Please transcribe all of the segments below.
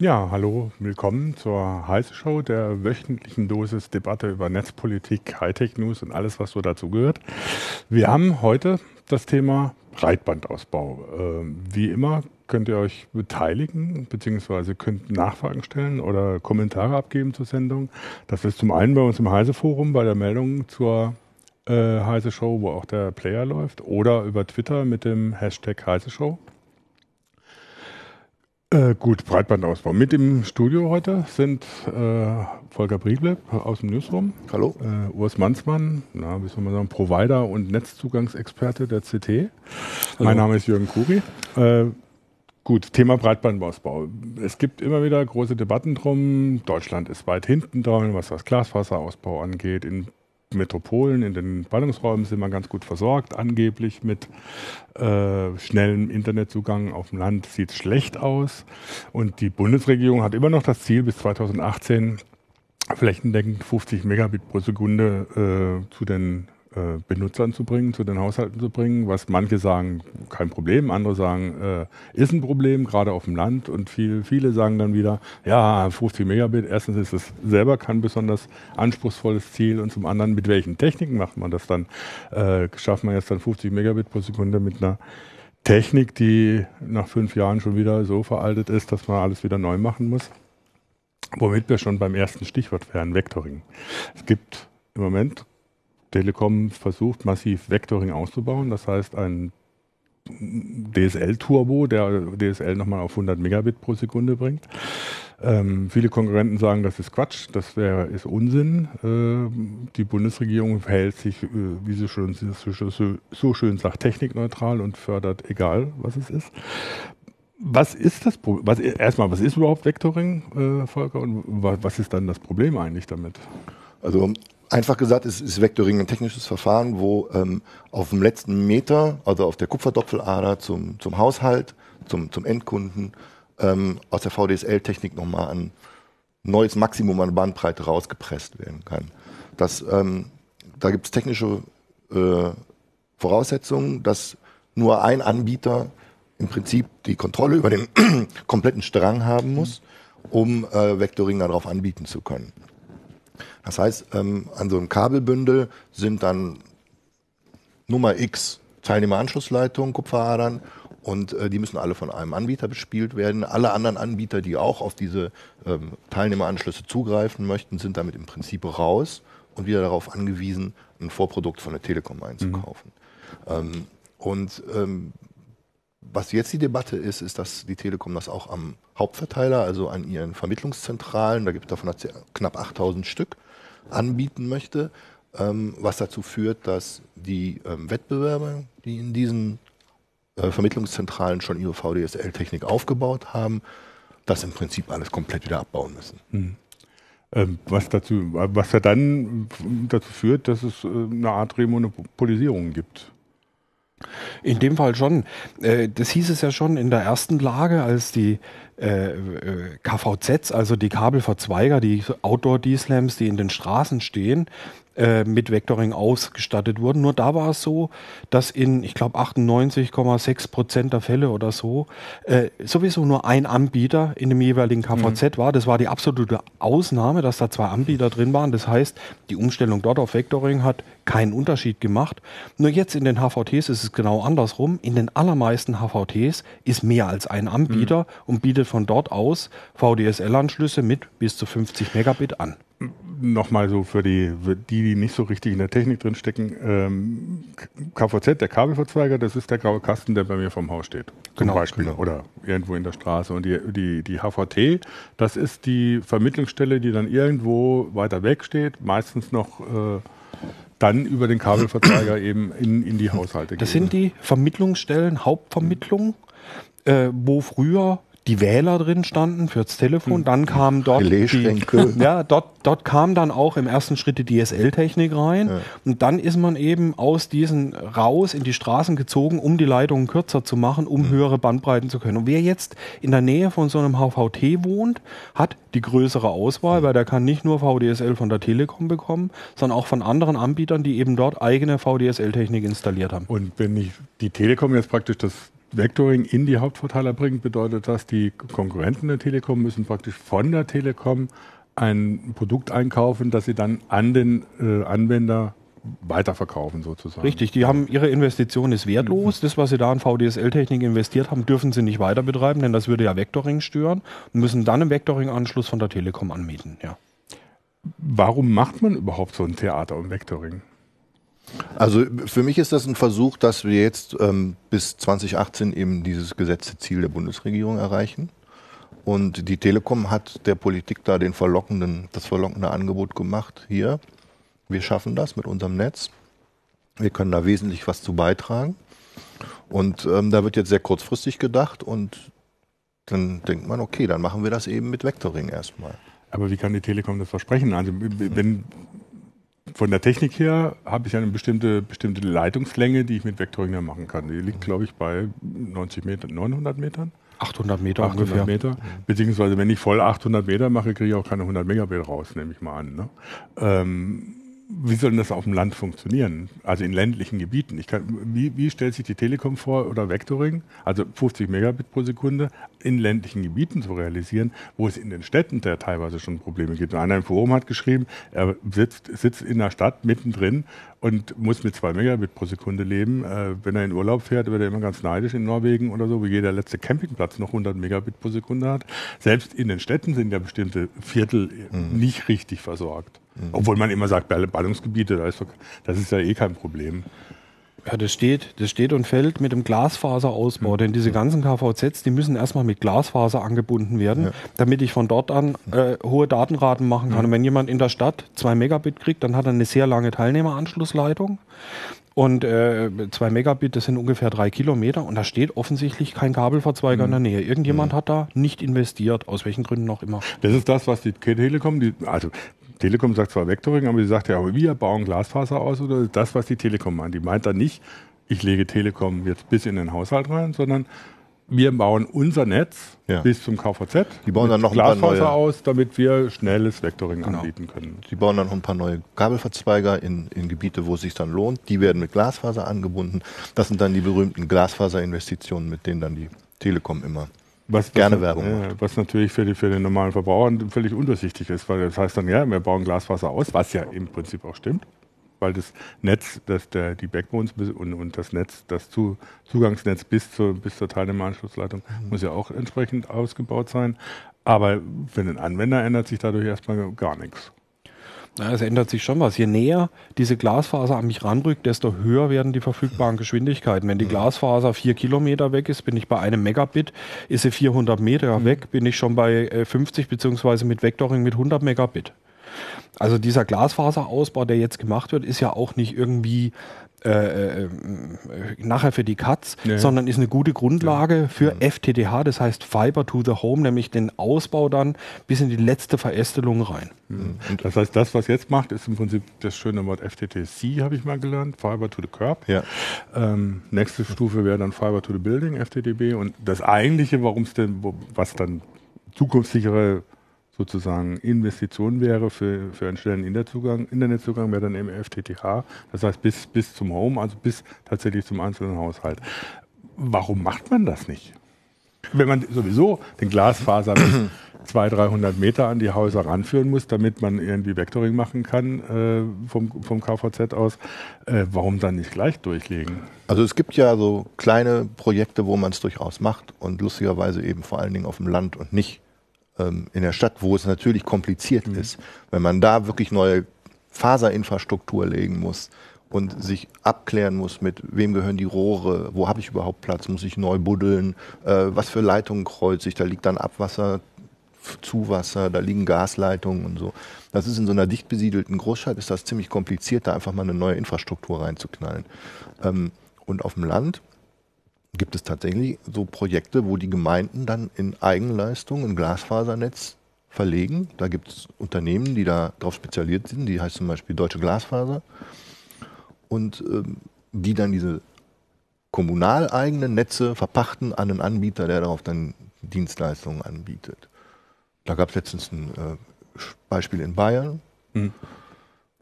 Ja, hallo, willkommen zur Heiße Show, der wöchentlichen Dosis Debatte über Netzpolitik, Hightech-News und alles, was so dazu gehört. Wir haben heute das Thema Breitbandausbau. Ähm, wie immer könnt ihr euch beteiligen, beziehungsweise könnt Nachfragen stellen oder Kommentare abgeben zur Sendung. Das ist zum einen bei uns im Heise-Forum bei der Meldung zur äh, Heise Show, wo auch der Player läuft, oder über Twitter mit dem Hashtag Heise Show. Äh, gut, Breitbandausbau. Mit im Studio heute sind äh, Volker Briedle aus dem Newsroom. Hallo. Äh, Urs Manzmann, na, wie soll man sagen, Provider und Netzzugangsexperte der CT. Hallo. Mein Name ist Jürgen Kuri. Äh, gut, Thema Breitbandausbau. Es gibt immer wieder große Debatten drum. Deutschland ist weit hinten dran, was das Glasfaserausbau angeht. In Metropolen, in den Ballungsräumen sind wir ganz gut versorgt. Angeblich mit äh, schnellem Internetzugang auf dem Land sieht es schlecht aus. Und die Bundesregierung hat immer noch das Ziel, bis 2018 flächendeckend 50 Megabit pro Sekunde äh, zu den äh, Benutzern zu bringen, zu den Haushalten zu bringen, was manche sagen, kein Problem, andere sagen, äh, ist ein Problem, gerade auf dem Land. Und viel, viele sagen dann wieder, ja, 50 Megabit, erstens ist es selber kein besonders anspruchsvolles Ziel und zum anderen, mit welchen Techniken macht man das dann? Äh, schafft man jetzt dann 50 Megabit pro Sekunde mit einer Technik, die nach fünf Jahren schon wieder so veraltet ist, dass man alles wieder neu machen muss? Womit wir schon beim ersten Stichwort wären, Vectoring. Es gibt im Moment Telekom versucht massiv Vectoring auszubauen. Das heißt, ein DSL-Turbo, der DSL nochmal auf 100 Megabit pro Sekunde bringt. Ähm, viele Konkurrenten sagen, das ist Quatsch, das wär, ist Unsinn. Äh, die Bundesregierung verhält sich, äh, wie sie schon so, so, so schön sagt, technikneutral und fördert egal, was es ist. Was ist das Problem? Was, erstmal, was ist überhaupt Vectoring, äh, Volker, und was ist dann das Problem eigentlich damit? Also Einfach gesagt, es ist Vectoring ein technisches Verfahren, wo ähm, auf dem letzten Meter, also auf der Kupferdoppelader zum, zum Haushalt, zum, zum Endkunden, ähm, aus der VDSL-Technik nochmal ein neues Maximum an Bandbreite rausgepresst werden kann. Das, ähm, da gibt es technische äh, Voraussetzungen, dass nur ein Anbieter im Prinzip die Kontrolle über den kompletten Strang haben muss, um äh, Vectoring darauf anbieten zu können. Das heißt, ähm, an so einem Kabelbündel sind dann Nummer X Teilnehmeranschlussleitungen, Kupferadern und äh, die müssen alle von einem Anbieter bespielt werden. Alle anderen Anbieter, die auch auf diese ähm, Teilnehmeranschlüsse zugreifen möchten, sind damit im Prinzip raus und wieder darauf angewiesen, ein Vorprodukt von der Telekom einzukaufen. Mhm. Ähm, und ähm, was jetzt die Debatte ist, ist, dass die Telekom das auch am Hauptverteiler, also an ihren Vermittlungszentralen, da gibt es davon knapp 8000 Stück, anbieten möchte, ähm, was dazu führt, dass die ähm, Wettbewerber, die in diesen äh, Vermittlungszentralen schon ihre VDSL-Technik aufgebaut haben, das im Prinzip alles komplett wieder abbauen müssen. Mhm. Was, dazu, was ja dann dazu führt, dass es äh, eine Art Remonopolisierung gibt. In dem Fall schon. Äh, das hieß es ja schon in der ersten Lage, als die äh, äh KVZs, also die Kabelverzweiger, die Outdoor-D-Slams, die in den Straßen stehen, äh, mit Vectoring ausgestattet wurden. Nur da war es so, dass in, ich glaube, 98,6 Prozent der Fälle oder so äh, sowieso nur ein Anbieter in dem jeweiligen KVZ mhm. war. Das war die absolute Ausnahme, dass da zwei Anbieter drin waren. Das heißt, die Umstellung dort auf Vectoring hat keinen Unterschied gemacht. Nur jetzt in den HVTs ist es genau andersrum. In den allermeisten HVTs ist mehr als ein Anbieter mhm. und bietet von dort aus VDSL-Anschlüsse mit bis zu 50 Megabit an nochmal so für die, für die, die nicht so richtig in der Technik drin stecken, ähm, KVZ, der Kabelverzweiger, das ist der graue Kasten, der bei mir vom Haus steht. Zum genau, Beispiel. Genau. Oder irgendwo in der Straße. Und die, die, die HVT, das ist die Vermittlungsstelle, die dann irgendwo weiter weg steht, meistens noch äh, dann über den Kabelverzweiger eben in, in die Haushalte geht. Das sind die Vermittlungsstellen, Hauptvermittlung, äh, wo früher die Wähler drin standen fürs Telefon. Dann kam dort die, ja, dort, dort kam dann auch im ersten Schritt die DSL-Technik rein. Ja. Und dann ist man eben aus diesen raus in die Straßen gezogen, um die Leitungen kürzer zu machen, um mhm. höhere Bandbreiten zu können. Und wer jetzt in der Nähe von so einem HVT wohnt, hat die größere Auswahl, mhm. weil der kann nicht nur VDSL von der Telekom bekommen, sondern auch von anderen Anbietern, die eben dort eigene VDSL-Technik installiert haben. Und wenn ich die Telekom jetzt praktisch das Vectoring in die Hauptverteiler bringt, bedeutet das, die Konkurrenten der Telekom müssen praktisch von der Telekom ein Produkt einkaufen, das sie dann an den äh, Anwender weiterverkaufen sozusagen. Richtig, die haben ihre Investition ist wertlos. Das, was sie da in VDSL-Technik investiert haben, dürfen sie nicht weiter betreiben, denn das würde ja Vectoring stören und müssen dann im Vectoring-Anschluss von der Telekom anmieten. Ja. Warum macht man überhaupt so ein Theater um Vectoring? Also für mich ist das ein Versuch, dass wir jetzt ähm, bis 2018 eben dieses gesetzte Ziel der Bundesregierung erreichen. Und die Telekom hat der Politik da den verlockenden, das verlockende Angebot gemacht. Hier, wir schaffen das mit unserem Netz. Wir können da wesentlich was zu beitragen. Und ähm, da wird jetzt sehr kurzfristig gedacht und dann denkt man, okay, dann machen wir das eben mit Vectoring erstmal. Aber wie kann die Telekom das versprechen? Also wenn von der Technik her habe ich eine bestimmte, bestimmte Leitungslänge, die ich mit Vectoring dann machen kann. Die liegt, glaube ich, bei 90 Metern, 900 Metern. 800 Meter 800 ungefähr. Meter. Beziehungsweise, wenn ich voll 800 Meter mache, kriege ich auch keine 100 Megabit raus, nehme ich mal an. Ne? Ähm, wie soll denn das auf dem Land funktionieren? Also in ländlichen Gebieten. Kann, wie, wie stellt sich die Telekom vor oder Vectoring, also 50 Megabit pro Sekunde, in ländlichen Gebieten zu realisieren, wo es in den Städten der teilweise schon Probleme gibt. Einer im Forum hat geschrieben, er sitzt, sitzt in der Stadt mittendrin und muss mit 2 Megabit pro Sekunde leben. Äh, wenn er in Urlaub fährt, wird er immer ganz neidisch in Norwegen oder so, wo jeder letzte Campingplatz noch 100 Megabit pro Sekunde hat. Selbst in den Städten sind ja bestimmte Viertel mhm. nicht richtig versorgt. Mhm. Obwohl man immer sagt, Ballungsgebiete, das ist ja eh kein Problem. Ja, das steht, das steht und fällt mit dem Glasfaserausbau, mhm. denn diese ganzen KVZs, die müssen erstmal mit Glasfaser angebunden werden, ja. damit ich von dort an äh, hohe Datenraten machen kann. Mhm. Und wenn jemand in der Stadt zwei Megabit kriegt, dann hat er eine sehr lange Teilnehmeranschlussleitung. Und äh, zwei Megabit, das sind ungefähr drei Kilometer und da steht offensichtlich kein Kabelverzweiger mhm. in der Nähe. Irgendjemand mhm. hat da nicht investiert, aus welchen Gründen auch immer. Das ist das, was die Telekom, die, also Telekom sagt zwar Vectoring, aber sie sagt ja, aber wir bauen Glasfaser aus oder das, was die Telekom meint. Die meint dann nicht, ich lege Telekom jetzt bis in den Haushalt rein, sondern wir bauen unser Netz ja. bis zum KVZ. Die bauen dann noch Glasfaser ein paar neue aus, damit wir schnelles Vectoring genau. anbieten können. Die bauen dann noch ein paar neue Kabelverzweiger in, in Gebiete, wo es sich dann lohnt. Die werden mit Glasfaser angebunden. Das sind dann die berühmten Glasfaserinvestitionen, mit denen dann die Telekom immer was, gerne was, Werbung äh, Was natürlich für, die, für den normalen Verbraucher völlig undurchsichtig ist, weil das heißt dann, ja, wir bauen Glasfaser aus, was ja im Prinzip auch stimmt, weil das Netz, das der, die Backbones und, und das Netz, das zu, Zugangsnetz bis zur, bis zur Teilnehmeranschlussleitung mhm. muss ja auch entsprechend ausgebaut sein. Aber für den Anwender ändert sich dadurch erstmal gar nichts. Na, es ändert sich schon was. Je näher diese Glasfaser an mich ranrückt, desto höher werden die verfügbaren Geschwindigkeiten. Wenn die Glasfaser vier Kilometer weg ist, bin ich bei einem Megabit. Ist sie 400 Meter mhm. weg, bin ich schon bei 50 äh, beziehungsweise mit Vectoring mit 100 Megabit. Also dieser Glasfaserausbau, der jetzt gemacht wird, ist ja auch nicht irgendwie äh, äh, nachher für die Cuts, nee. sondern ist eine gute Grundlage für ja. FTTH, das heißt Fiber to the Home, nämlich den Ausbau dann bis in die letzte Verästelung rein. Mhm. Und das heißt, das, was jetzt macht, ist im Prinzip das schöne Wort FTTC, habe ich mal gelernt, Fiber to the Curb. Ja. Ähm, nächste Stufe wäre dann Fiber to the Building, FTTB. Und das eigentliche, warum es denn, was dann zukunftssichere sozusagen Investition wäre für, für einen schnellen Internetzugang, Internetzugang wäre dann eben FTTH, das heißt bis, bis zum Home, also bis tatsächlich zum einzelnen Haushalt. Warum macht man das nicht? Wenn man sowieso den Glasfaser 200, 300 Meter an die Häuser ranführen muss, damit man irgendwie Vectoring machen kann äh, vom, vom KVZ aus, äh, warum dann nicht gleich durchlegen? Also es gibt ja so kleine Projekte, wo man es durchaus macht und lustigerweise eben vor allen Dingen auf dem Land und nicht ähm, in der Stadt, wo es natürlich kompliziert mhm. ist, wenn man da wirklich neue Faserinfrastruktur legen muss und sich abklären muss, mit wem gehören die Rohre, wo habe ich überhaupt Platz, muss ich neu buddeln, äh, was für Leitungen kreuze ich, da liegt dann Abwasser, Zuwasser, da liegen Gasleitungen und so. Das ist in so einer dicht besiedelten Großstadt, ist das ziemlich kompliziert, da einfach mal eine neue Infrastruktur reinzuknallen. Ähm, und auf dem Land gibt es tatsächlich so Projekte, wo die Gemeinden dann in Eigenleistung ein Glasfasernetz verlegen. Da gibt es Unternehmen, die da darauf spezialisiert sind, die heißt zum Beispiel Deutsche Glasfaser. Und ähm, die dann diese kommunal eigenen Netze verpachten an einen Anbieter, der darauf dann Dienstleistungen anbietet. Da gab es letztens ein äh, Beispiel in Bayern. Mhm.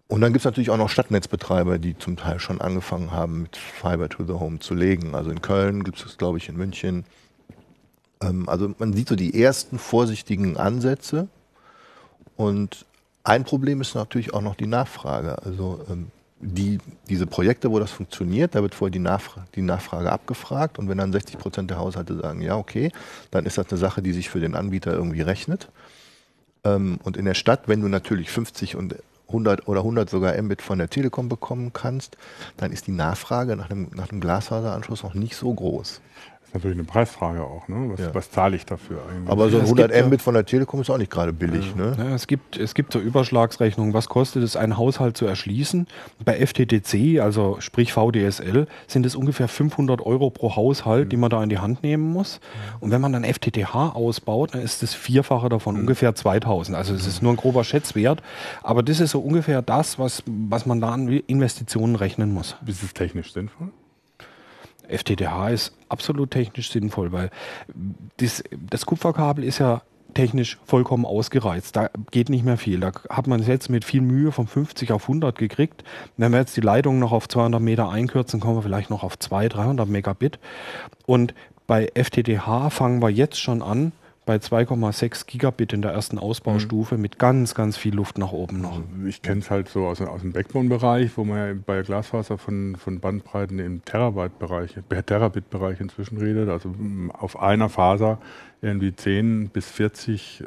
Und dann gibt es natürlich auch noch Stadtnetzbetreiber, die zum Teil schon angefangen haben, mit Fiber to the Home zu legen. Also in Köln gibt es das, glaube ich, in München. Ähm, also man sieht so die ersten vorsichtigen Ansätze. Und ein Problem ist natürlich auch noch die Nachfrage. Also ähm, die, diese Projekte, wo das funktioniert, da wird vorher die, Nachfrage, die Nachfrage abgefragt. Und wenn dann 60 Prozent der Haushalte sagen, ja, okay, dann ist das eine Sache, die sich für den Anbieter irgendwie rechnet. Ähm, und in der Stadt, wenn du natürlich 50 und 100 oder 100 sogar Mbit von der Telekom bekommen kannst, dann ist die Nachfrage nach einem, nach einem Glasfaseranschluss noch nicht so groß. Das ist natürlich eine Preisfrage auch. Ne? Was, ja. was zahle ich dafür eigentlich? Aber so ein 100 Mbit von der Telekom ist auch nicht gerade billig. Ja. Ne? Ja, es, gibt, es gibt so Überschlagsrechnungen. Was kostet es, einen Haushalt zu erschließen? Bei FTTC, also sprich VDSL, sind es ungefähr 500 Euro pro Haushalt, mhm. die man da in die Hand nehmen muss. Und wenn man dann FTTH ausbaut, dann ist das Vierfache davon mhm. ungefähr 2000. Also es ist nur ein grober Schätzwert. Aber das ist so ungefähr das, was, was man da an Investitionen rechnen muss. Ist es technisch sinnvoll? FTTH ist absolut technisch sinnvoll, weil das, das Kupferkabel ist ja technisch vollkommen ausgereizt. Da geht nicht mehr viel. Da hat man es jetzt mit viel Mühe von 50 auf 100 gekriegt. Wenn wir jetzt die Leitung noch auf 200 Meter einkürzen, kommen wir vielleicht noch auf 200, 300 Megabit. Und bei FTTH fangen wir jetzt schon an, bei 2,6 Gigabit in der ersten Ausbaustufe mhm. mit ganz, ganz viel Luft nach oben noch. Also ich kenne es halt so aus, aus dem Backbone-Bereich, wo man ja bei Glasfaser von, von Bandbreiten im Terabyte-Bereich, Terabit-Bereich inzwischen redet. Also auf einer Faser irgendwie 10 bis 40 äh,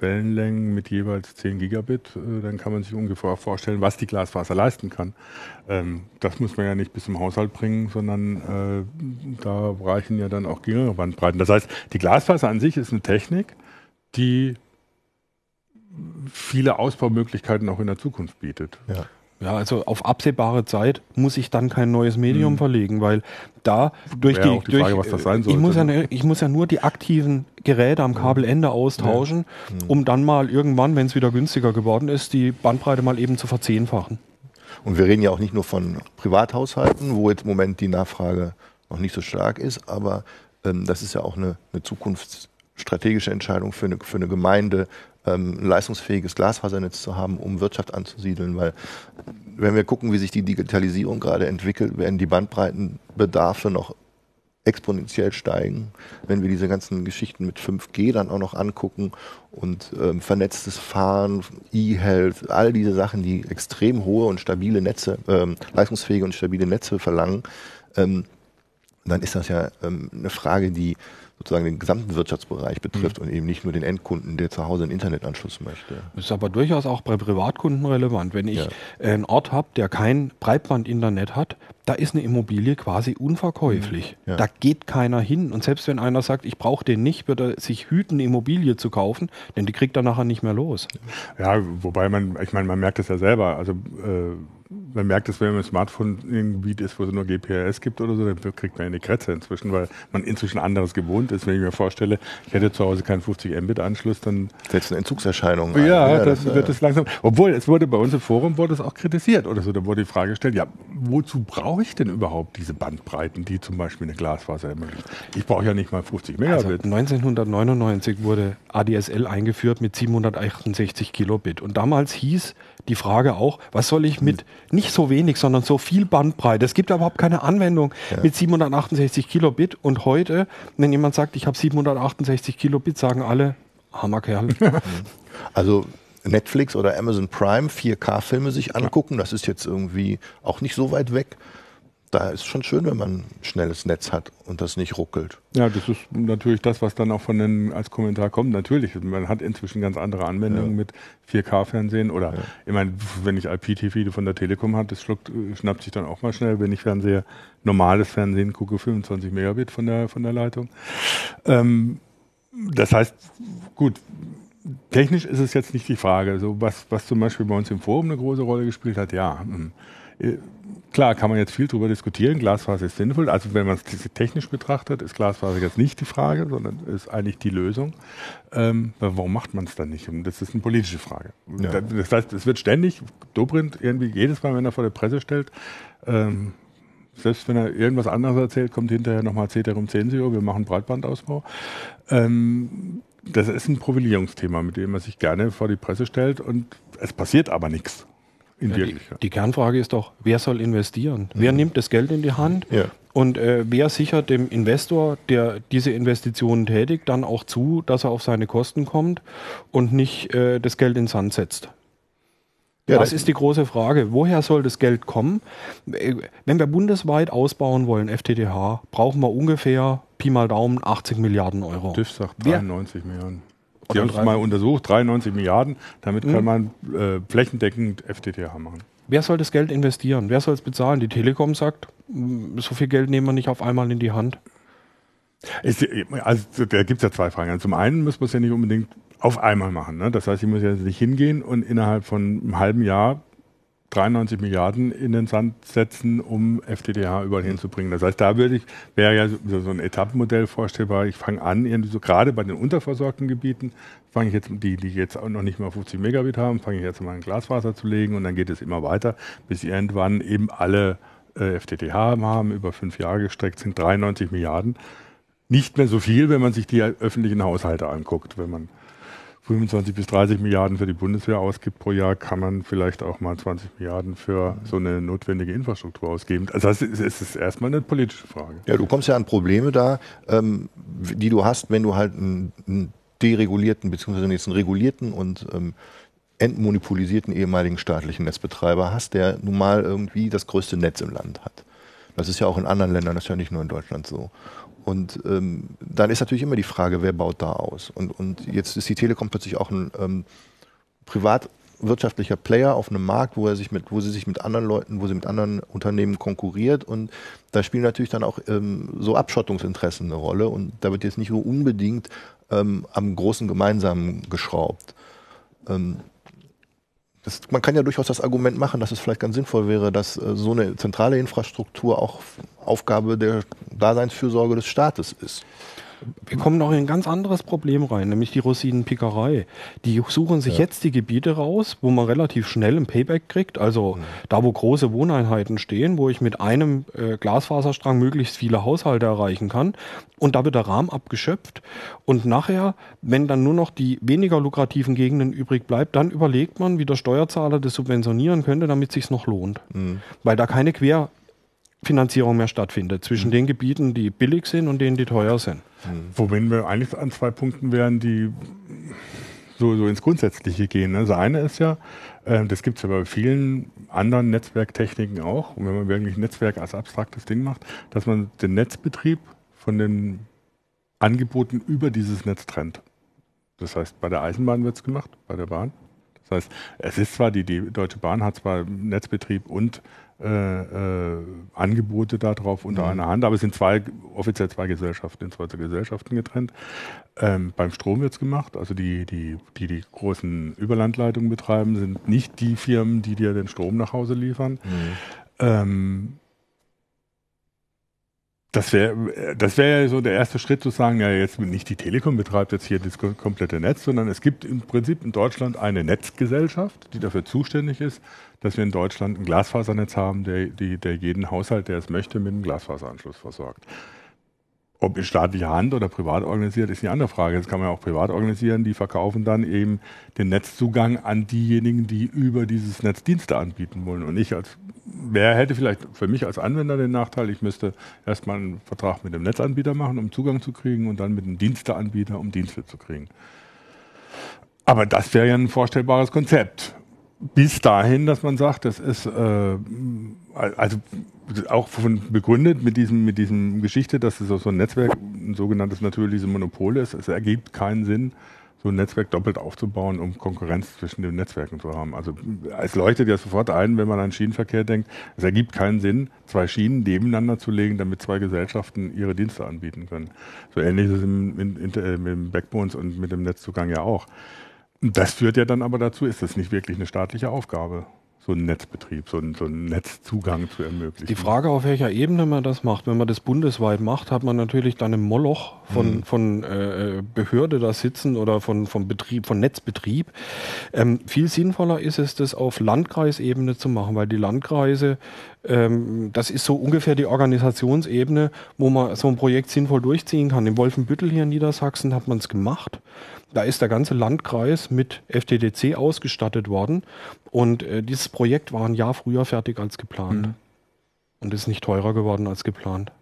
Wellenlängen mit jeweils 10 Gigabit, äh, dann kann man sich ungefähr vorstellen, was die Glasfaser leisten kann. Ähm, das muss man ja nicht bis zum Haushalt bringen, sondern äh, da reichen ja dann auch geringere Bandbreiten. Das heißt, die Glasfaser an sich ist eine Technik, die viele Ausbaumöglichkeiten auch in der Zukunft bietet. Ja. Ja, also auf absehbare Zeit muss ich dann kein neues Medium mhm. verlegen, weil da durch die, die, Frage, was das sein sollte. Ich muss, ja, ne, ich muss ja nur die aktiven Geräte am Kabelende austauschen, ja. mhm. um dann mal irgendwann, wenn es wieder günstiger geworden ist, die Bandbreite mal eben zu verzehnfachen. Und wir reden ja auch nicht nur von Privathaushalten, wo jetzt im Moment die Nachfrage noch nicht so stark ist, aber ähm, das ist ja auch eine, eine zukunftsstrategische Entscheidung für eine, für eine Gemeinde, ähm, ein leistungsfähiges Glasfasernetz zu haben, um Wirtschaft anzusiedeln, weil wenn wir gucken, wie sich die Digitalisierung gerade entwickelt, werden die Bandbreitenbedarfe noch exponentiell steigen, wenn wir diese ganzen Geschichten mit 5G dann auch noch angucken und ähm, vernetztes Fahren, E-Health, all diese Sachen, die extrem hohe und stabile Netze, ähm, leistungsfähige und stabile Netze verlangen, ähm, dann ist das ja ähm, eine Frage, die sozusagen den gesamten Wirtschaftsbereich betrifft mhm. und eben nicht nur den Endkunden, der zu Hause einen Internetanschluss möchte. Das ist aber durchaus auch bei Privatkunden relevant. Wenn ich ja. einen Ort habe, der kein Breitbandinternet hat, da ist eine Immobilie quasi unverkäuflich. Mhm. Ja. Da geht keiner hin. Und selbst wenn einer sagt, ich brauche den nicht, wird er sich hüten, eine Immobilie zu kaufen, denn die kriegt er nachher nicht mehr los. Ja, wobei man, ich meine, man merkt es ja selber. Also äh, man merkt es, wenn man ein Smartphone in einem Gebiet ist, wo es nur GPS gibt oder so, dann kriegt man eine Kretze inzwischen, weil man inzwischen anderes gewohnt ist. Wenn ich mir vorstelle, ich hätte zu Hause keinen 50 Mbit-Anschluss, dann... Setzt eine Entzugserscheinung ein. Ja, ja das, das wird es langsam... Obwohl, es wurde bei uns im Forum wurde es auch kritisiert oder so. Da wurde die Frage gestellt, ja, wozu brauche ich denn überhaupt diese Bandbreiten, die zum Beispiel eine Glasfaser ermöglichen? Ich brauche ja nicht mal 50 Megabit. Also 1999 wurde ADSL eingeführt mit 768 Kilobit. Und damals hieß die Frage auch, was soll ich mit nicht so wenig, sondern so viel Bandbreite? Es gibt überhaupt keine Anwendung ja. mit 768 Kilobit. Und heute, wenn jemand sagt, ich habe 768 Kilobit, sagen alle, Hammerkerl. also Netflix oder Amazon Prime 4K-Filme sich angucken, das ist jetzt irgendwie auch nicht so weit weg da ist schon schön, wenn man ein schnelles Netz hat und das nicht ruckelt. Ja, das ist natürlich das, was dann auch von den als Kommentar kommt. Natürlich, man hat inzwischen ganz andere Anwendungen ja. mit 4K-Fernsehen oder ja. ich meine, wenn ich IPTV von der Telekom habe, das schluckt, schnappt sich dann auch mal schnell, wenn ich Fernseher, normales Fernsehen gucke, 25 Megabit von der, von der Leitung. Ähm, das heißt, gut, technisch ist es jetzt nicht die Frage. So was, was zum Beispiel bei uns im Forum eine große Rolle gespielt hat, ja. Äh, klar, kann man jetzt viel darüber diskutieren. Glasfaser ist sinnvoll. Also wenn man es technisch betrachtet, ist Glasfaser jetzt nicht die Frage, sondern ist eigentlich die Lösung. Ähm, warum macht man es dann nicht? Und das ist eine politische Frage. Ja. Das heißt, es wird ständig, Dobrindt irgendwie jedes Mal, wenn er vor der Presse stellt, ähm, selbst wenn er irgendwas anderes erzählt, kommt hinterher nochmal Ceterum Censio, wir machen Breitbandausbau. Ähm, das ist ein Profilierungsthema, mit dem man sich gerne vor die Presse stellt und es passiert aber nichts. In ja, die, die, Kernfrage ist doch, wer soll investieren? Mhm. Wer nimmt das Geld in die Hand? Ja. Und äh, wer sichert dem Investor, der diese Investitionen tätigt, dann auch zu, dass er auf seine Kosten kommt und nicht äh, das Geld in Sand setzt? Ja, das, das ist die große Frage. Woher soll das Geld kommen? Äh, wenn wir bundesweit ausbauen wollen, FTTH, brauchen wir ungefähr Pi mal Daumen 80 Milliarden Euro. TÜV sagt 93 Wer? Milliarden. Sie haben es mal untersucht, 93 Milliarden. Damit kann mhm. man äh, flächendeckend FTTH machen. Wer soll das Geld investieren? Wer soll es bezahlen? Die Telekom sagt, so viel Geld nehmen wir nicht auf einmal in die Hand. Es, also, da gibt es ja zwei Fragen. Zum einen muss man es ja nicht unbedingt auf einmal machen. Ne? Das heißt, ich muss ja nicht hingehen und innerhalb von einem halben Jahr 93 Milliarden in den Sand setzen, um FTTH überall hinzubringen. Das heißt, da würde ich, wäre ja so, so ein Etappenmodell vorstellbar. Ich fange an, irgendwie so gerade bei den unterversorgten Gebieten, fange ich jetzt, die, die jetzt auch noch nicht mal 50 Megabit haben, fange ich jetzt mal ein Glasfaser zu legen und dann geht es immer weiter, bis irgendwann eben alle äh, FTTH haben, über fünf Jahre gestreckt sind, 93 Milliarden. Nicht mehr so viel, wenn man sich die öffentlichen Haushalte anguckt, wenn man 25 bis 30 Milliarden für die Bundeswehr ausgibt pro Jahr, kann man vielleicht auch mal 20 Milliarden für so eine notwendige Infrastruktur ausgeben. Also das ist, es ist erstmal eine politische Frage. Ja, du kommst ja an Probleme da, ähm, die du hast, wenn du halt einen, einen deregulierten, beziehungsweise jetzt einen regulierten und ähm, entmonopolisierten ehemaligen staatlichen Netzbetreiber hast, der nun mal irgendwie das größte Netz im Land hat. Das ist ja auch in anderen Ländern, das ist ja nicht nur in Deutschland so. Und ähm, dann ist natürlich immer die Frage, wer baut da aus? Und, und jetzt ist die Telekom plötzlich auch ein ähm, privatwirtschaftlicher Player auf einem Markt, wo er sich mit, wo sie sich mit anderen Leuten, wo sie mit anderen Unternehmen konkurriert. Und da spielen natürlich dann auch ähm, so Abschottungsinteressen eine Rolle. Und da wird jetzt nicht nur unbedingt ähm, am großen Gemeinsamen geschraubt. Das, man kann ja durchaus das Argument machen, dass es vielleicht ganz sinnvoll wäre, dass äh, so eine zentrale Infrastruktur auch Aufgabe der Daseinsfürsorge des Staates ist. Wir kommen noch in ein ganz anderes Problem rein, nämlich die Rosinenpickerei. Die suchen sich ja. jetzt die Gebiete raus, wo man relativ schnell ein Payback kriegt, also mhm. da, wo große Wohneinheiten stehen, wo ich mit einem äh, Glasfaserstrang möglichst viele Haushalte erreichen kann. Und da wird der Rahmen abgeschöpft. Und nachher, wenn dann nur noch die weniger lukrativen Gegenden übrig bleibt, dann überlegt man, wie der Steuerzahler das subventionieren könnte, damit es sich noch lohnt. Mhm. Weil da keine Quer Finanzierung mehr stattfindet zwischen mhm. den Gebieten, die billig sind und denen, die teuer sind. Mhm. Wobei wir eigentlich an zwei Punkten wären, die so, so ins Grundsätzliche gehen. Ne? Das eine ist ja, äh, das gibt es ja bei vielen anderen Netzwerktechniken auch, und wenn man wirklich Netzwerk als abstraktes Ding macht, dass man den Netzbetrieb von den Angeboten über dieses Netz trennt. Das heißt, bei der Eisenbahn wird es gemacht, bei der Bahn. Das heißt, es ist zwar, die, die Deutsche Bahn hat zwar Netzbetrieb und äh, äh, Angebote darauf unter mhm. einer Hand, aber es sind zwei, offiziell zwei Gesellschaften, in zwei Gesellschaften getrennt. Ähm, beim Strom wird es gemacht, also die, die, die die großen Überlandleitungen betreiben, sind nicht die Firmen, die dir den Strom nach Hause liefern. Mhm. Ähm, das wäre das wär ja so der erste Schritt zu sagen, ja, jetzt nicht die Telekom betreibt jetzt hier das komplette Netz, sondern es gibt im Prinzip in Deutschland eine Netzgesellschaft, die dafür zuständig ist, dass wir in Deutschland ein Glasfasernetz haben, der, die, der jeden Haushalt, der es möchte, mit einem Glasfaseranschluss versorgt. Ob in staatlicher Hand oder privat organisiert, ist eine andere Frage. Das kann man ja auch privat organisieren. Die verkaufen dann eben den Netzzugang an diejenigen, die über dieses Netz Dienste anbieten wollen. Und ich als, wer hätte vielleicht für mich als Anwender den Nachteil, ich müsste erstmal einen Vertrag mit dem Netzanbieter machen, um Zugang zu kriegen und dann mit dem Diensteanbieter, um Dienste zu kriegen. Aber das wäre ja ein vorstellbares Konzept bis dahin, dass man sagt, das ist äh, also auch von begründet mit diesem mit diesem Geschichte, dass es so ein Netzwerk ein sogenanntes natürliches Monopol ist. Es ergibt keinen Sinn, so ein Netzwerk doppelt aufzubauen, um Konkurrenz zwischen den Netzwerken zu haben. Also es leuchtet ja sofort ein, wenn man an Schienenverkehr denkt, es ergibt keinen Sinn, zwei Schienen nebeneinander zu legen, damit zwei Gesellschaften ihre Dienste anbieten können. So ähnlich ist es im, in, in, äh, mit Backbones und mit dem Netzzugang ja auch. Das führt ja dann aber dazu, ist das nicht wirklich eine staatliche Aufgabe, so einen Netzbetrieb, so einen, so einen Netzzugang zu ermöglichen. Die Frage, auf welcher Ebene man das macht, wenn man das bundesweit macht, hat man natürlich dann im Moloch von, mhm. von äh, Behörde da sitzen oder von, von Betrieb, von Netzbetrieb. Ähm, viel sinnvoller ist es, das auf Landkreisebene zu machen, weil die Landkreise, ähm, das ist so ungefähr die Organisationsebene, wo man so ein Projekt sinnvoll durchziehen kann. In Wolfenbüttel hier in Niedersachsen hat man es gemacht. Da ist der ganze Landkreis mit FTDC ausgestattet worden und äh, dieses Projekt war ein Jahr früher fertig als geplant. Mhm. Und ist nicht teurer geworden als geplant.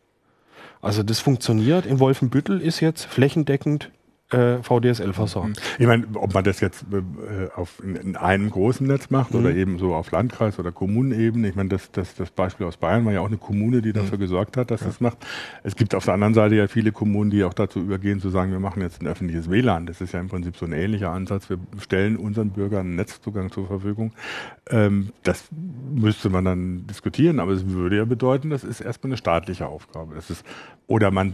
Also das funktioniert. In Wolfenbüttel ist jetzt flächendeckend äh, VDSL versorgt. Mhm. Ich meine, ob man das jetzt äh, auf, in, in, einem großen Netz macht mhm. oder eben so auf Landkreis- oder Kommunenebene. Ich meine, das, das, das Beispiel aus Bayern war ja auch eine Kommune, die dafür mhm. gesorgt hat, dass ja. das macht. Es gibt auf der anderen Seite ja viele Kommunen, die auch dazu übergehen, zu sagen, wir machen jetzt ein öffentliches WLAN. Das ist ja im Prinzip so ein ähnlicher Ansatz. Wir stellen unseren Bürgern Netzzugang zur Verfügung. Ähm, das müsste man dann diskutieren, aber es würde ja bedeuten, das ist erstmal eine staatliche Aufgabe. Das ist, oder man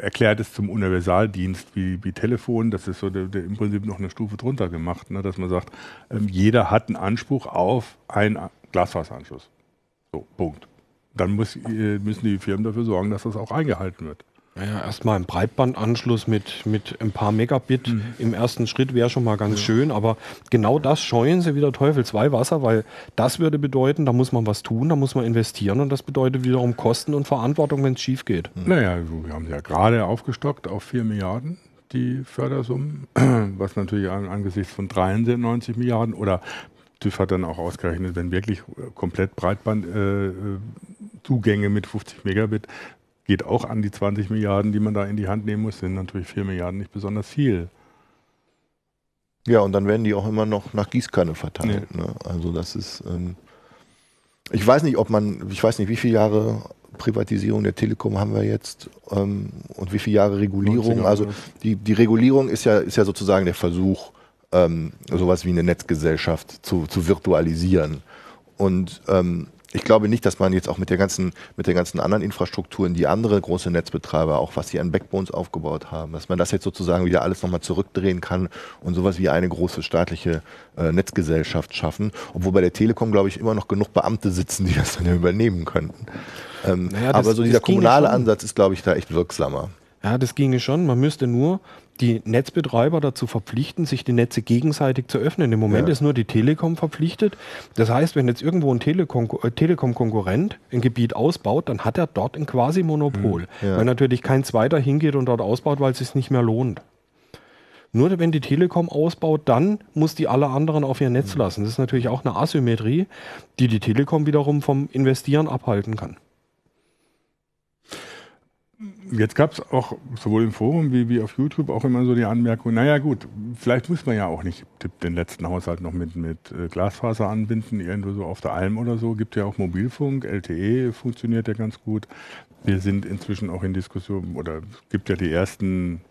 erklärt es zum Universaldienst wie, wie Telefon Telefon, das ist so der, der im Prinzip noch eine Stufe drunter gemacht, ne, dass man sagt, ähm, jeder hat einen Anspruch auf einen Glasfaseranschluss. So, Punkt. Dann muss, äh, müssen die Firmen dafür sorgen, dass das auch eingehalten wird. Naja, erstmal ein Breitbandanschluss mit, mit ein paar Megabit mhm. im ersten Schritt wäre schon mal ganz ja. schön, aber genau das scheuen sie wieder Teufel zwei Wasser, weil das würde bedeuten, da muss man was tun, da muss man investieren und das bedeutet wiederum Kosten und Verantwortung, wenn es schief geht. Mhm. Naja, wir haben ja gerade aufgestockt auf 4 Milliarden die Fördersummen, was natürlich angesichts von 93 Milliarden oder TÜV hat dann auch ausgerechnet, wenn wirklich komplett Breitbandzugänge äh, mit 50 Megabit geht auch an die 20 Milliarden, die man da in die Hand nehmen muss, sind natürlich 4 Milliarden nicht besonders viel. Ja, und dann werden die auch immer noch nach Gießkanne verteilt. Nee. Ne? Also das ist, ähm, ich weiß nicht, ob man, ich weiß nicht, wie viele Jahre Privatisierung der Telekom haben wir jetzt ähm, und wie viele Jahre Regulierung. Also die, die Regulierung ist ja, ist ja sozusagen der Versuch, ähm, sowas wie eine Netzgesellschaft zu, zu virtualisieren. Und ähm, ich glaube nicht, dass man jetzt auch mit der ganzen, mit der ganzen anderen Infrastrukturen, die andere große Netzbetreiber, auch was sie an Backbones aufgebaut haben, dass man das jetzt sozusagen wieder alles nochmal zurückdrehen kann und sowas wie eine große staatliche äh, Netzgesellschaft schaffen. Obwohl bei der Telekom, glaube ich, immer noch genug Beamte sitzen, die das dann ja übernehmen könnten. Ähm, naja, das, aber so dieser kommunale Ansatz ist, glaube ich, da echt wirksamer. Ja, das ginge schon. Man müsste nur die Netzbetreiber dazu verpflichten, sich die Netze gegenseitig zu öffnen. Im Moment ja. ist nur die Telekom verpflichtet. Das heißt, wenn jetzt irgendwo ein äh, Telekom-Konkurrent ein Gebiet ausbaut, dann hat er dort ein Quasi-Monopol. Hm, ja. Weil natürlich kein zweiter hingeht und dort ausbaut, weil es sich nicht mehr lohnt. Nur wenn die Telekom ausbaut, dann muss die alle anderen auf ihr Netz hm. lassen. Das ist natürlich auch eine Asymmetrie, die die Telekom wiederum vom Investieren abhalten kann. Jetzt gab es auch sowohl im Forum wie, wie auf YouTube auch immer so die Anmerkung, naja gut, vielleicht muss man ja auch nicht den letzten Haushalt noch mit, mit äh, Glasfaser anbinden, irgendwo so auf der Alm oder so. Gibt ja auch Mobilfunk, LTE funktioniert ja ganz gut. Wir sind inzwischen auch in Diskussion, oder gibt ja die ersten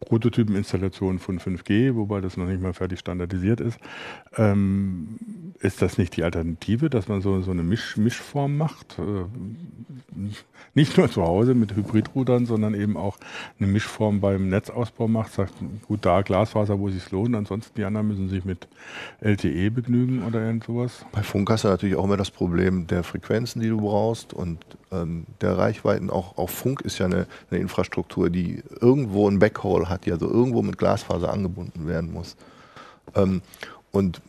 Prototypeninstallation von 5G, wobei das noch nicht mal fertig standardisiert ist. Ähm, ist das nicht die Alternative, dass man so, so eine Misch, Mischform macht? Äh, nicht nur zu Hause mit Hybridroutern, sondern eben auch eine Mischform beim Netzausbau macht, sagt, gut, da Glasfaser, wo es sich lohnt, ansonsten die anderen müssen sich mit LTE begnügen oder irgend sowas. Bei Funk hast du natürlich auch immer das Problem der Frequenzen, die du brauchst und ähm, der Reichweiten. Auch, auch Funk ist ja eine, eine Infrastruktur, die irgendwo ein Backhaul hat, die also irgendwo mit Glasfaser angebunden werden muss. Ähm, und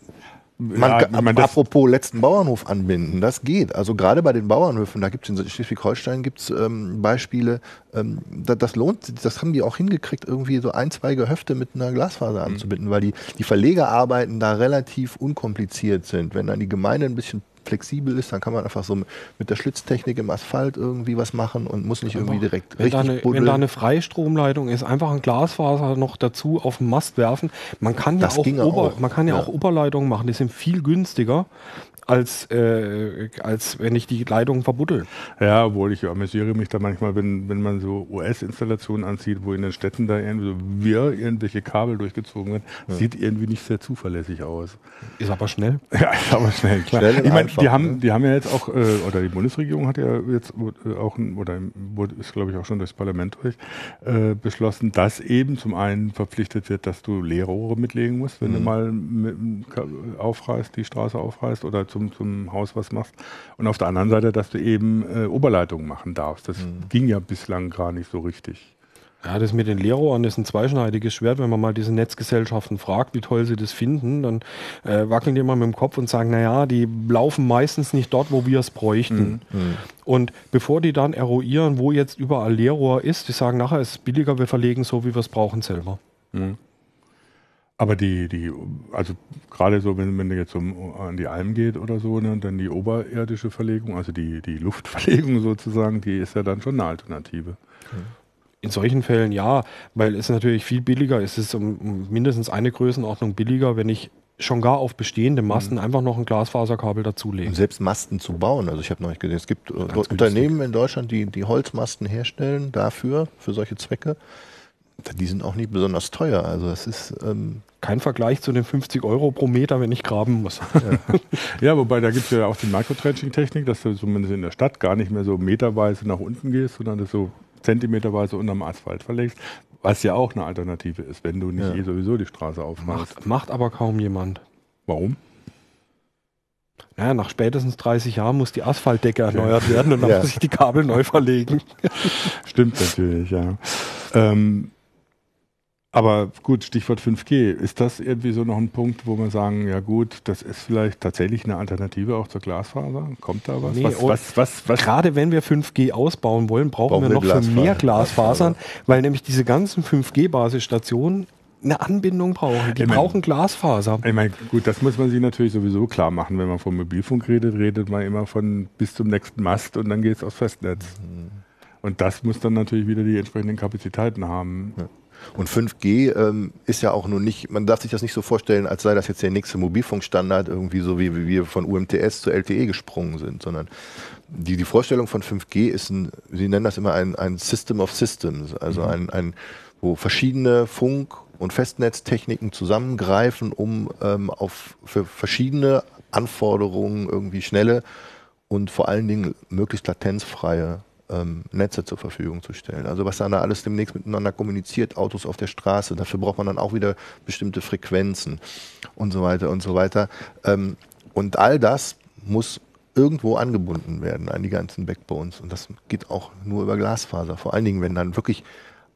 man, ja, ab, apropos letzten Bauernhof anbinden, das geht. Also gerade bei den Bauernhöfen, da gibt es in Schleswig-Holstein gibt's ähm, Beispiele, ähm, da, das lohnt, das haben die auch hingekriegt, irgendwie so ein, zwei Gehöfte mit einer Glasfaser mhm. anzubinden, mhm. weil die, die Verlegerarbeiten da relativ unkompliziert sind. Wenn dann die Gemeinde ein bisschen flexibel ist, dann kann man einfach so mit der Schlitztechnik im Asphalt irgendwie was machen und muss nicht irgendwie direkt wenn richtig da eine, Wenn da eine Freistromleitung ist, einfach ein Glasfaser noch dazu auf den Mast werfen. Man kann ja, auch, Ober, auch. Man kann ja, ja, auch Oberleitungen machen, die sind viel günstiger als, äh, als wenn ich die Leitung verbuddel. Ja, obwohl ich amüsiere mich da manchmal, wenn, wenn man so US-Installationen anzieht, wo in den Städten da irgendwie so wir irgendwelche Kabel durchgezogen werden, ja. sieht irgendwie nicht sehr zuverlässig aus. Ist aber schnell. Ja, ist aber schnell, klar. Schnell ich meine, die haben, ne? die haben ja jetzt auch, äh, oder die Bundesregierung hat ja jetzt äh, auch, oder ist glaube ich auch schon durchs Parlament durch, äh, beschlossen, dass eben zum einen verpflichtet wird, dass du Leerrohre mitlegen musst, wenn mhm. du mal mit, aufreißt, die Straße aufreißt oder zum, zum Haus was machst. Und auf der anderen Seite, dass du eben äh, Oberleitungen machen darfst. Das mhm. ging ja bislang gar nicht so richtig. Ja, das mit den Leerrohren ist ein zweischneidiges Schwert. Wenn man mal diese Netzgesellschaften fragt, wie toll sie das finden, dann äh, wackeln die immer mit dem Kopf und sagen, naja, die laufen meistens nicht dort, wo wir es bräuchten. Mhm. Und bevor die dann eruieren, wo jetzt überall Leerrohr ist, die sagen nachher, es ist billiger, wir verlegen so, wie wir es brauchen selber. Mhm. Aber die, die, also gerade so, wenn, wenn du jetzt um, an die Alm geht oder so, ne, dann die oberirdische Verlegung, also die, die Luftverlegung sozusagen, die ist ja dann schon eine Alternative. In solchen Fällen ja, weil es natürlich viel billiger ist. Es ist um, um mindestens eine Größenordnung billiger, wenn ich schon gar auf bestehende Masten mhm. einfach noch ein Glasfaserkabel dazulegen. Und selbst Masten zu bauen. Also ich habe noch nicht gesehen, es gibt Ganz Unternehmen günstig. in Deutschland, die, die Holzmasten herstellen dafür, für solche Zwecke. Die sind auch nicht besonders teuer. Also es ist ähm, kein Vergleich zu den 50 Euro pro Meter, wenn ich graben muss. Ja, ja wobei da gibt es ja auch die Microtrenching-Technik, dass du zumindest in der Stadt gar nicht mehr so meterweise nach unten gehst, sondern das so zentimeterweise unterm Asphalt verlegst. Was ja auch eine Alternative ist, wenn du nicht ja. eh sowieso die Straße aufmachst. Macht, macht aber kaum jemand. Warum? Naja, nach spätestens 30 Jahren muss die Asphaltdecke erneuert werden und dann ja. muss ich die Kabel neu verlegen. Stimmt natürlich, ja. Ähm, aber gut, Stichwort 5G. Ist das irgendwie so noch ein Punkt, wo man sagen, ja gut, das ist vielleicht tatsächlich eine Alternative auch zur Glasfaser? Kommt da was? Nee, was, was, was, was, Gerade wenn wir 5G ausbauen wollen, brauchen, brauchen wir noch für mehr Glasfasern, weil nämlich diese ganzen 5G-Basisstationen eine Anbindung brauchen. Die ich brauchen mein, Glasfaser. Ich meine, gut, das muss man sich natürlich sowieso klar machen. Wenn man vom Mobilfunk redet, redet man immer von bis zum nächsten Mast und dann geht es aufs Festnetz. Mhm. Und das muss dann natürlich wieder die entsprechenden Kapazitäten haben. Ja. Und 5G ähm, ist ja auch nur nicht, man darf sich das nicht so vorstellen, als sei das jetzt der nächste Mobilfunkstandard, irgendwie so wie, wie wir von UMTS zu LTE gesprungen sind, sondern die, die Vorstellung von 5G ist ein, sie nennen das immer ein, ein System of Systems, also mhm. ein, ein, wo verschiedene Funk- und Festnetztechniken zusammengreifen, um ähm, auf für verschiedene Anforderungen irgendwie schnelle und vor allen Dingen möglichst latenzfreie ähm, Netze zur Verfügung zu stellen. Also was dann da alles demnächst miteinander kommuniziert, Autos auf der Straße, dafür braucht man dann auch wieder bestimmte Frequenzen und so weiter und so weiter. Ähm, und all das muss irgendwo angebunden werden an die ganzen Backbones. Und das geht auch nur über Glasfaser. Vor allen Dingen, wenn dann wirklich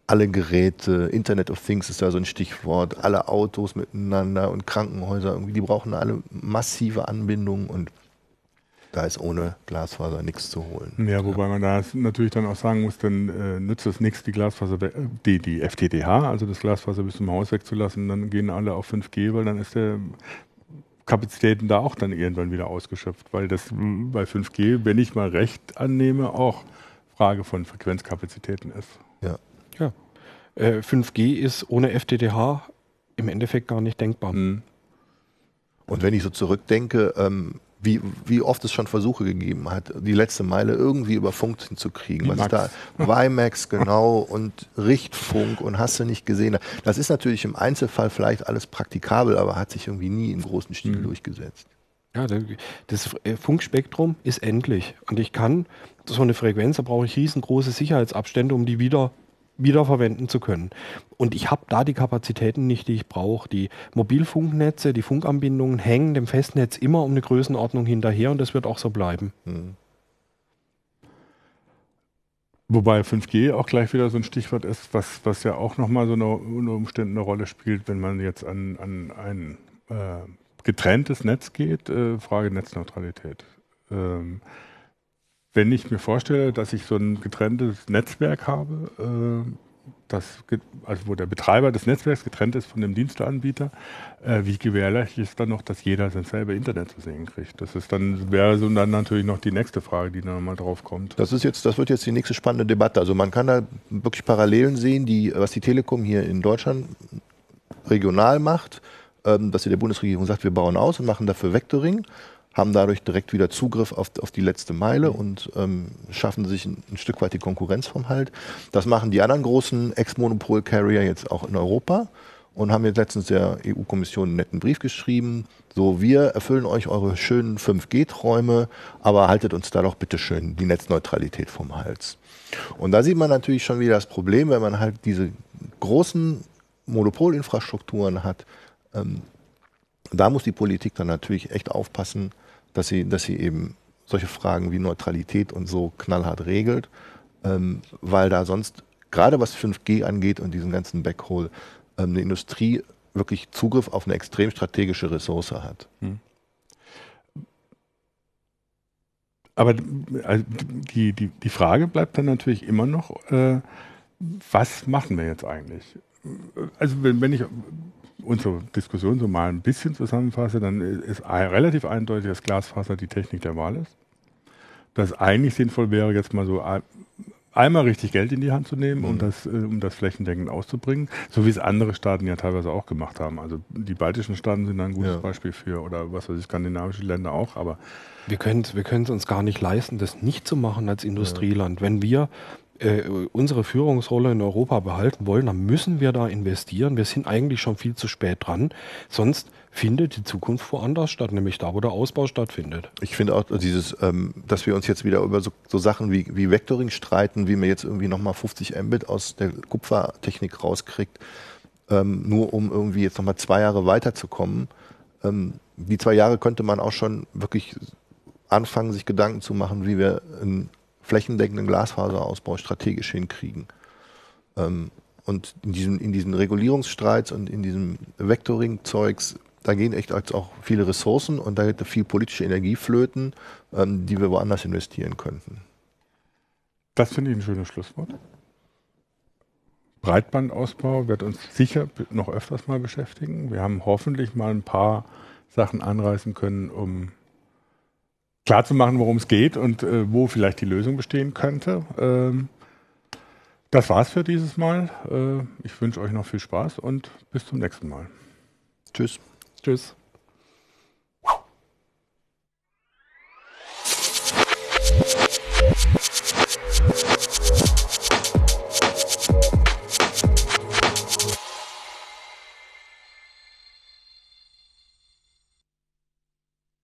alle Geräte, Internet of Things ist da so ein Stichwort, alle Autos miteinander und Krankenhäuser, irgendwie, die brauchen alle massive Anbindungen und da ist ohne Glasfaser nichts zu holen. Ja, wobei man da natürlich dann auch sagen muss, dann äh, nützt es nichts, die Glasfaser, die, die FTTH, also das Glasfaser bis zum Haus wegzulassen, dann gehen alle auf 5G, weil dann ist der Kapazitäten da auch dann irgendwann wieder ausgeschöpft, weil das bei 5G, wenn ich mal recht annehme, auch Frage von Frequenzkapazitäten ist. Ja. ja. Äh, 5G ist ohne FTTH im Endeffekt gar nicht denkbar. Mhm. Und wenn ich so zurückdenke, ähm, wie, wie oft es schon Versuche gegeben hat, die letzte Meile irgendwie über Funk hinzukriegen. Was ist da? WiMAX, genau, und Richtfunk und hast du nicht gesehen. Das ist natürlich im Einzelfall vielleicht alles praktikabel, aber hat sich irgendwie nie im großen Stil mhm. durchgesetzt. Ja, das Funkspektrum ist endlich. Und ich kann so eine Frequenz, da brauche ich riesengroße Sicherheitsabstände, um die wieder wiederverwenden zu können. Und ich habe da die Kapazitäten nicht, die ich brauche. Die Mobilfunknetze, die Funkanbindungen hängen dem Festnetz immer um eine Größenordnung hinterher und das wird auch so bleiben. Mhm. Wobei 5G auch gleich wieder so ein Stichwort ist, was, was ja auch nochmal so eine, unter Umständen eine Rolle spielt, wenn man jetzt an, an ein äh, getrenntes Netz geht, äh, Frage Netzneutralität. Ähm, wenn ich mir vorstelle, dass ich so ein getrenntes Netzwerk habe, äh, das, also wo der Betreiber des Netzwerks getrennt ist von dem Diensteanbieter, äh, wie gewährleiste ich es dann noch, dass jeder sein selber Internet zu sehen kriegt? Das ist dann, wäre so dann natürlich noch die nächste Frage, die dann mal drauf kommt. Das ist jetzt, das wird jetzt die nächste spannende Debatte. Also man kann da wirklich Parallelen sehen, die, was die Telekom hier in Deutschland regional macht, ähm, dass sie der Bundesregierung sagt, wir bauen aus und machen dafür Vectoring haben dadurch direkt wieder Zugriff auf, auf die letzte Meile und ähm, schaffen sich ein, ein, Stück weit die Konkurrenz vom Halt. Das machen die anderen großen Ex-Monopol-Carrier jetzt auch in Europa und haben jetzt letztens der EU-Kommission einen netten Brief geschrieben. So, wir erfüllen euch eure schönen 5G-Träume, aber haltet uns da doch bitte schön die Netzneutralität vom Hals. Und da sieht man natürlich schon wieder das Problem, wenn man halt diese großen Monopolinfrastrukturen hat. Ähm, da muss die Politik dann natürlich echt aufpassen, dass sie, dass sie eben solche Fragen wie Neutralität und so knallhart regelt, ähm, weil da sonst gerade was 5G angeht und diesen ganzen Backhaul, ähm, eine Industrie wirklich Zugriff auf eine extrem strategische Ressource hat. Hm. Aber also die, die, die Frage bleibt dann natürlich immer noch, äh, was machen wir jetzt eigentlich? Also wenn, wenn ich unsere Diskussion so mal ein bisschen zusammenfasse, dann ist relativ eindeutig, dass Glasfaser die Technik der Wahl ist. Dass eigentlich sinnvoll wäre, jetzt mal so einmal richtig Geld in die Hand zu nehmen, um, mhm. das, äh, um das flächendeckend auszubringen, so wie es andere Staaten ja teilweise auch gemacht haben. Also die baltischen Staaten sind da ein gutes ja. Beispiel für, oder was weiß ich, skandinavische Länder auch, aber wir können wir es uns gar nicht leisten, das nicht zu machen als Industrieland. Ja. Wenn wir äh, unsere Führungsrolle in Europa behalten wollen, dann müssen wir da investieren. Wir sind eigentlich schon viel zu spät dran. Sonst findet die Zukunft woanders statt, nämlich da, wo der Ausbau stattfindet. Ich finde auch dieses, ähm, dass wir uns jetzt wieder über so, so Sachen wie, wie Vectoring streiten, wie man jetzt irgendwie nochmal 50 Mbit aus der Kupfertechnik rauskriegt, ähm, nur um irgendwie jetzt nochmal zwei Jahre weiterzukommen. Ähm, die zwei Jahre könnte man auch schon wirklich anfangen, sich Gedanken zu machen, wie wir einen flächendeckenden Glasfaserausbau strategisch hinkriegen. Ähm, und in diesen, in diesen Regulierungsstreits und in diesem Vectoring-Zeugs, da gehen echt auch viele Ressourcen und da geht viel politische Energie flöten, ähm, die wir woanders investieren könnten. Das finde ich ein schönes Schlusswort. Breitbandausbau wird uns sicher noch öfters mal beschäftigen. Wir haben hoffentlich mal ein paar Sachen anreißen können, um klar zu machen, worum es geht und äh, wo vielleicht die Lösung bestehen könnte. Ähm, das war's für dieses Mal. Äh, ich wünsche euch noch viel Spaß und bis zum nächsten Mal. Tschüss. Tschüss.